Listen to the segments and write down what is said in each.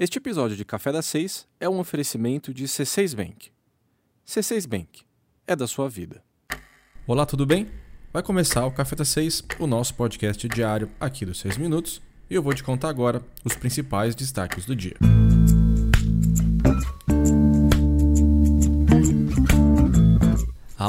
Este episódio de Café das Seis é um oferecimento de C6 Bank. C6 Bank é da sua vida. Olá, tudo bem? Vai começar o Café das Seis, o nosso podcast diário aqui dos 6 minutos, e eu vou te contar agora os principais destaques do dia.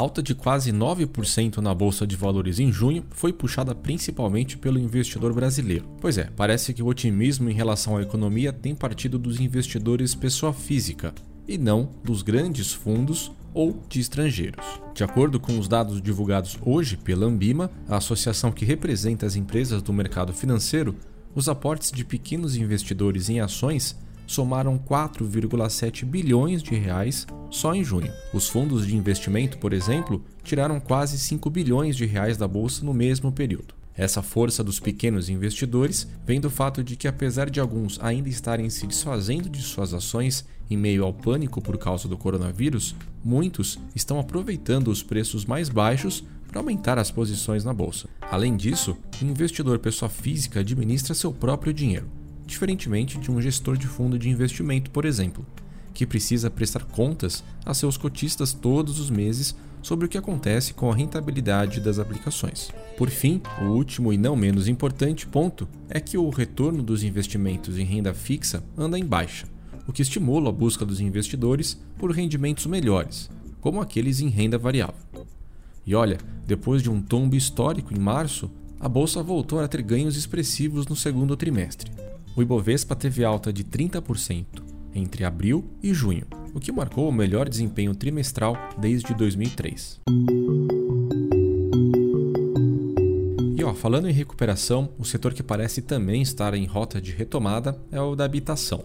Alta de quase 9% na bolsa de valores em junho foi puxada principalmente pelo investidor brasileiro. Pois é, parece que o otimismo em relação à economia tem partido dos investidores pessoa física e não dos grandes fundos ou de estrangeiros. De acordo com os dados divulgados hoje pela Ambima, a associação que representa as empresas do mercado financeiro, os aportes de pequenos investidores em ações somaram 4,7 bilhões de reais só em junho. Os fundos de investimento, por exemplo, tiraram quase 5 bilhões de reais da bolsa no mesmo período. Essa força dos pequenos investidores vem do fato de que, apesar de alguns ainda estarem se desfazendo de suas ações em meio ao pânico por causa do coronavírus, muitos estão aproveitando os preços mais baixos para aumentar as posições na bolsa. Além disso, o investidor pessoa física administra seu próprio dinheiro diferentemente de um gestor de fundo de investimento, por exemplo, que precisa prestar contas a seus cotistas todos os meses sobre o que acontece com a rentabilidade das aplicações. Por fim, o último e não menos importante ponto é que o retorno dos investimentos em renda fixa anda em baixa, o que estimula a busca dos investidores por rendimentos melhores, como aqueles em renda variável. E olha, depois de um tombo histórico em março, a bolsa voltou a ter ganhos expressivos no segundo trimestre o Ibovespa teve alta de 30% entre abril e junho, o que marcou o melhor desempenho trimestral desde 2003. E ó, falando em recuperação, o setor que parece também estar em rota de retomada é o da habitação.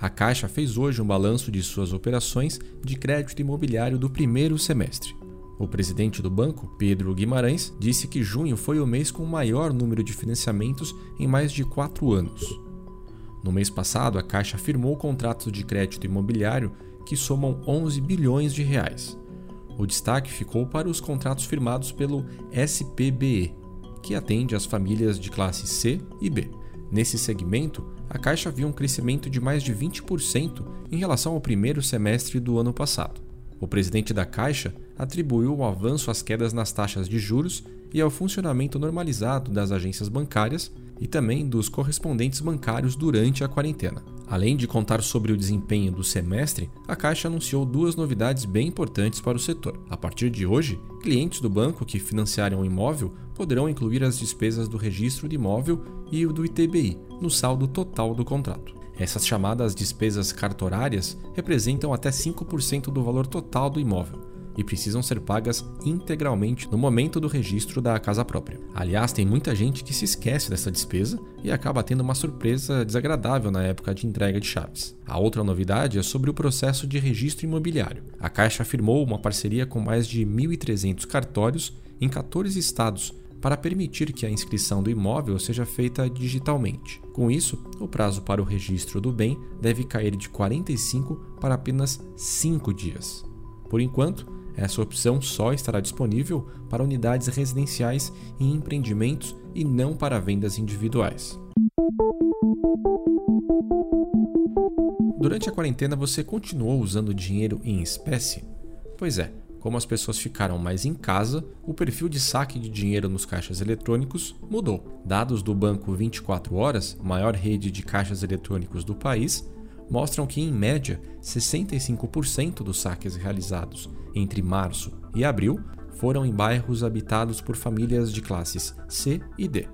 A Caixa fez hoje um balanço de suas operações de crédito imobiliário do primeiro semestre. O presidente do banco, Pedro Guimarães, disse que junho foi o mês com o maior número de financiamentos em mais de quatro anos. No mês passado, a Caixa firmou contratos de crédito imobiliário que somam 11 bilhões de reais. O destaque ficou para os contratos firmados pelo SPBE, que atende as famílias de classe C e B. Nesse segmento, a Caixa viu um crescimento de mais de 20% em relação ao primeiro semestre do ano passado. O presidente da Caixa atribuiu o avanço às quedas nas taxas de juros e ao funcionamento normalizado das agências bancárias e também dos correspondentes bancários durante a quarentena. Além de contar sobre o desempenho do semestre, a Caixa anunciou duas novidades bem importantes para o setor. A partir de hoje, clientes do banco que financiarem um imóvel poderão incluir as despesas do registro de imóvel e o do ITBI no saldo total do contrato. Essas chamadas despesas cartorárias representam até 5% do valor total do imóvel e precisam ser pagas integralmente no momento do registro da casa própria. Aliás, tem muita gente que se esquece dessa despesa e acaba tendo uma surpresa desagradável na época de entrega de chaves. A outra novidade é sobre o processo de registro imobiliário. A Caixa firmou uma parceria com mais de 1.300 cartórios em 14 estados para permitir que a inscrição do imóvel seja feita digitalmente. Com isso, o prazo para o registro do bem deve cair de 45 para apenas 5 dias. Por enquanto, essa opção só estará disponível para unidades residenciais e empreendimentos e não para vendas individuais. Durante a quarentena você continuou usando dinheiro em espécie? Pois é, como as pessoas ficaram mais em casa, o perfil de saque de dinheiro nos caixas eletrônicos mudou. Dados do Banco 24 Horas, maior rede de caixas eletrônicos do país, mostram que, em média, 65% dos saques realizados entre março e abril foram em bairros habitados por famílias de classes C e D.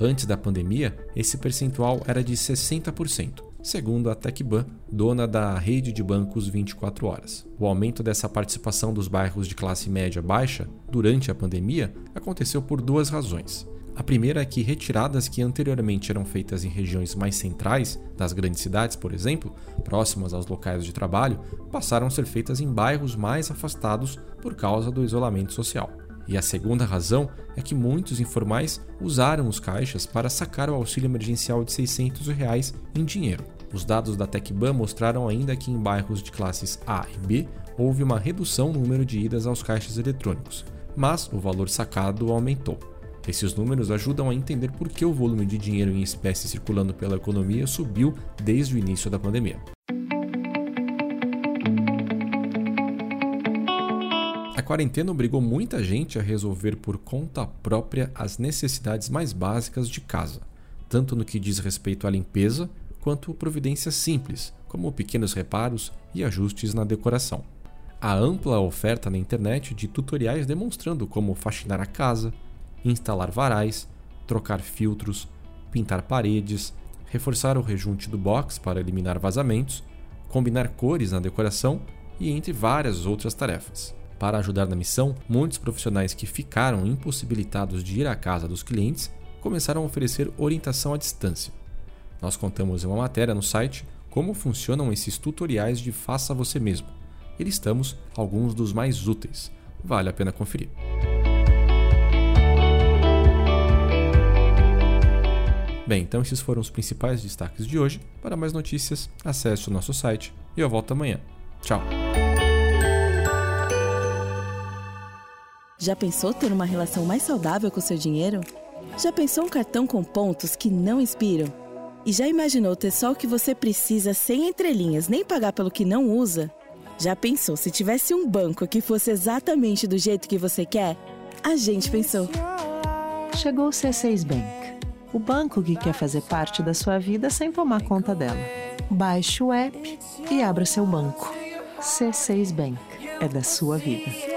Antes da pandemia, esse percentual era de 60%, segundo a Tecban, dona da rede de bancos 24 horas. O aumento dessa participação dos bairros de classe média baixa durante a pandemia aconteceu por duas razões. A primeira é que retiradas que anteriormente eram feitas em regiões mais centrais das grandes cidades, por exemplo, próximas aos locais de trabalho, passaram a ser feitas em bairros mais afastados por causa do isolamento social. E a segunda razão é que muitos informais usaram os caixas para sacar o auxílio emergencial de 600 reais em dinheiro. Os dados da TecBan mostraram ainda que em bairros de classes A e B houve uma redução no número de idas aos caixas eletrônicos, mas o valor sacado aumentou. Esses números ajudam a entender por que o volume de dinheiro em espécie circulando pela economia subiu desde o início da pandemia. A quarentena obrigou muita gente a resolver por conta própria as necessidades mais básicas de casa, tanto no que diz respeito à limpeza quanto providências simples, como pequenos reparos e ajustes na decoração. A ampla oferta na internet de tutoriais demonstrando como faxinar a casa, instalar varais, trocar filtros, pintar paredes, reforçar o rejunte do box para eliminar vazamentos, combinar cores na decoração e entre várias outras tarefas. Para ajudar na missão, muitos profissionais que ficaram impossibilitados de ir à casa dos clientes começaram a oferecer orientação à distância. Nós contamos em uma matéria no site como funcionam esses tutoriais de faça você mesmo. E listamos alguns dos mais úteis. Vale a pena conferir. Bem, então esses foram os principais destaques de hoje. Para mais notícias, acesse o nosso site e eu volto amanhã. Tchau! Já pensou ter uma relação mais saudável com seu dinheiro? Já pensou um cartão com pontos que não inspiram? E já imaginou ter só o que você precisa sem entrelinhas, nem pagar pelo que não usa? Já pensou se tivesse um banco que fosse exatamente do jeito que você quer? A gente pensou. Chegou o C6 Bank o banco que quer fazer parte da sua vida sem tomar conta dela. Baixe o app e abra seu banco. C6 Bank é da sua vida.